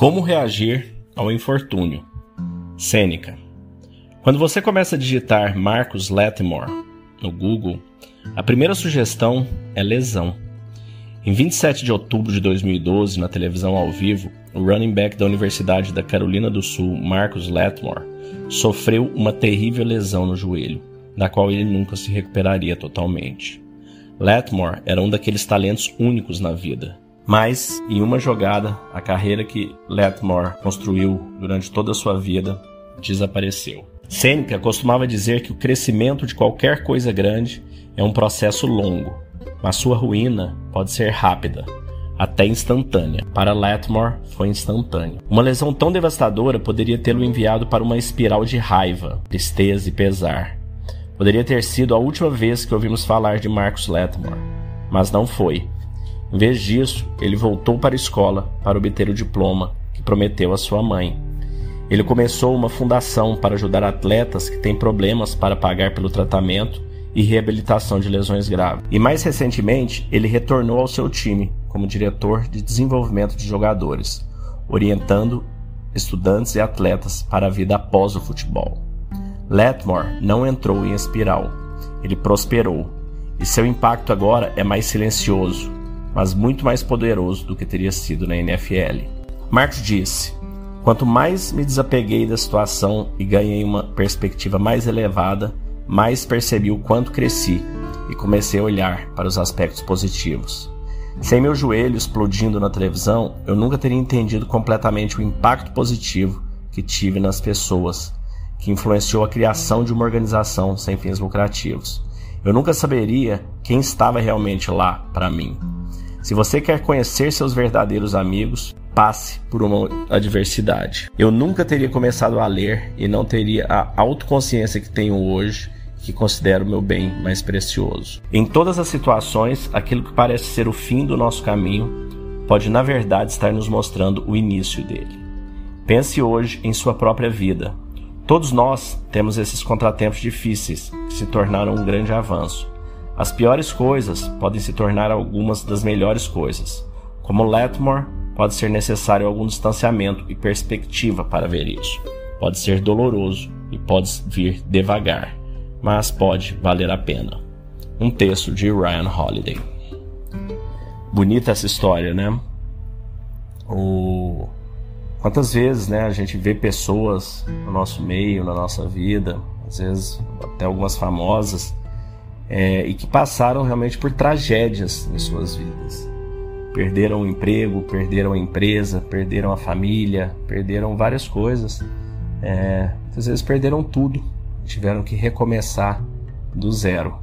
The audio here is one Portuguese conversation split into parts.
Como reagir ao infortúnio? Sêneca. Quando você começa a digitar Marcus Latimore no Google, a primeira sugestão é lesão. Em 27 de outubro de 2012, na televisão ao vivo, o running back da Universidade da Carolina do Sul, Marcus Latimore, sofreu uma terrível lesão no joelho, da qual ele nunca se recuperaria totalmente. Latimore era um daqueles talentos únicos na vida, mas, em uma jogada, a carreira que Letmore construiu durante toda a sua vida desapareceu. Sêneca costumava dizer que o crescimento de qualquer coisa grande é um processo longo, mas sua ruína pode ser rápida, até instantânea. Para Letmore, foi instantâneo. Uma lesão tão devastadora poderia tê-lo enviado para uma espiral de raiva, tristeza e pesar. Poderia ter sido a última vez que ouvimos falar de Marcus Letmore, mas não foi. Em vez disso, ele voltou para a escola para obter o diploma que prometeu à sua mãe. Ele começou uma fundação para ajudar atletas que têm problemas para pagar pelo tratamento e reabilitação de lesões graves. E mais recentemente, ele retornou ao seu time como diretor de desenvolvimento de jogadores, orientando estudantes e atletas para a vida após o futebol. Letmore não entrou em espiral, ele prosperou, e seu impacto agora é mais silencioso, mas muito mais poderoso do que teria sido na NFL. Marx disse: Quanto mais me desapeguei da situação e ganhei uma perspectiva mais elevada, mais percebi o quanto cresci e comecei a olhar para os aspectos positivos. Sem meu joelho explodindo na televisão, eu nunca teria entendido completamente o impacto positivo que tive nas pessoas, que influenciou a criação de uma organização sem fins lucrativos. Eu nunca saberia quem estava realmente lá para mim. Se você quer conhecer seus verdadeiros amigos, passe por uma adversidade. Eu nunca teria começado a ler e não teria a autoconsciência que tenho hoje, que considero meu bem mais precioso. Em todas as situações, aquilo que parece ser o fim do nosso caminho pode, na verdade, estar nos mostrando o início dele. Pense hoje em sua própria vida. Todos nós temos esses contratempos difíceis que se tornaram um grande avanço. As piores coisas podem se tornar algumas das melhores coisas. Como Letmore, pode ser necessário algum distanciamento e perspectiva para ver isso. Pode ser doloroso e pode vir devagar, mas pode valer a pena. Um texto de Ryan Holiday. Bonita essa história, né? O... Quantas vezes né, a gente vê pessoas no nosso meio, na nossa vida, às vezes até algumas famosas, é, e que passaram realmente por tragédias em suas vidas. Perderam o emprego, perderam a empresa, perderam a família, perderam várias coisas. É, às vezes perderam tudo, tiveram que recomeçar do zero.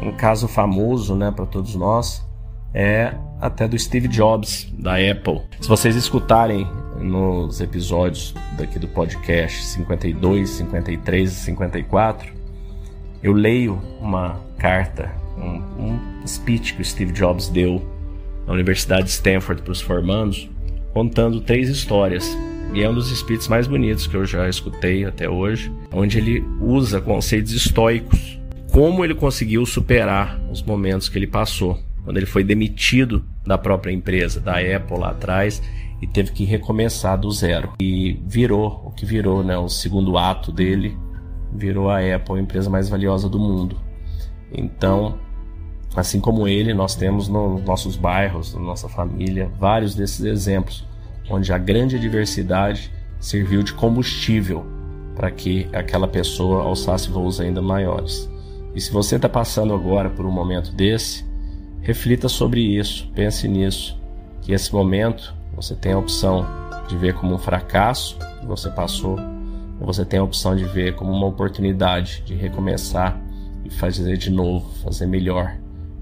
Um caso famoso né, para todos nós é até do Steve Jobs, da Apple. Se vocês escutarem nos episódios daqui do podcast 52, 53 e 54, eu leio uma carta, um, um speech que o Steve Jobs deu na Universidade de Stanford para os formandos, contando três histórias. E é um dos speeches mais bonitos que eu já escutei até hoje, onde ele usa conceitos estoicos. Como ele conseguiu superar os momentos que ele passou, quando ele foi demitido da própria empresa, da Apple lá atrás, e teve que recomeçar do zero. E virou o que virou, né? O segundo ato dele virou a Apple a empresa mais valiosa do mundo. Então, assim como ele, nós temos nos nossos bairros, na nossa família, vários desses exemplos, onde a grande diversidade serviu de combustível para que aquela pessoa alçasse voos ainda maiores. E se você está passando agora por um momento desse, reflita sobre isso, pense nisso, que esse momento você tem a opção de ver como um fracasso que você passou você tem a opção de ver como uma oportunidade de recomeçar e fazer de novo, fazer melhor,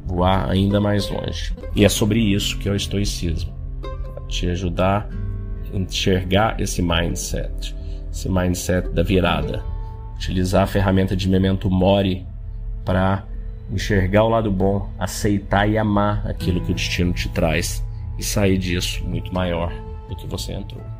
voar ainda mais longe. E é sobre isso que é o estoicismo, te ajudar a enxergar esse mindset, esse mindset da virada, utilizar a ferramenta de memento mori para enxergar o lado bom, aceitar e amar aquilo que o destino te traz e sair disso muito maior do que você entrou.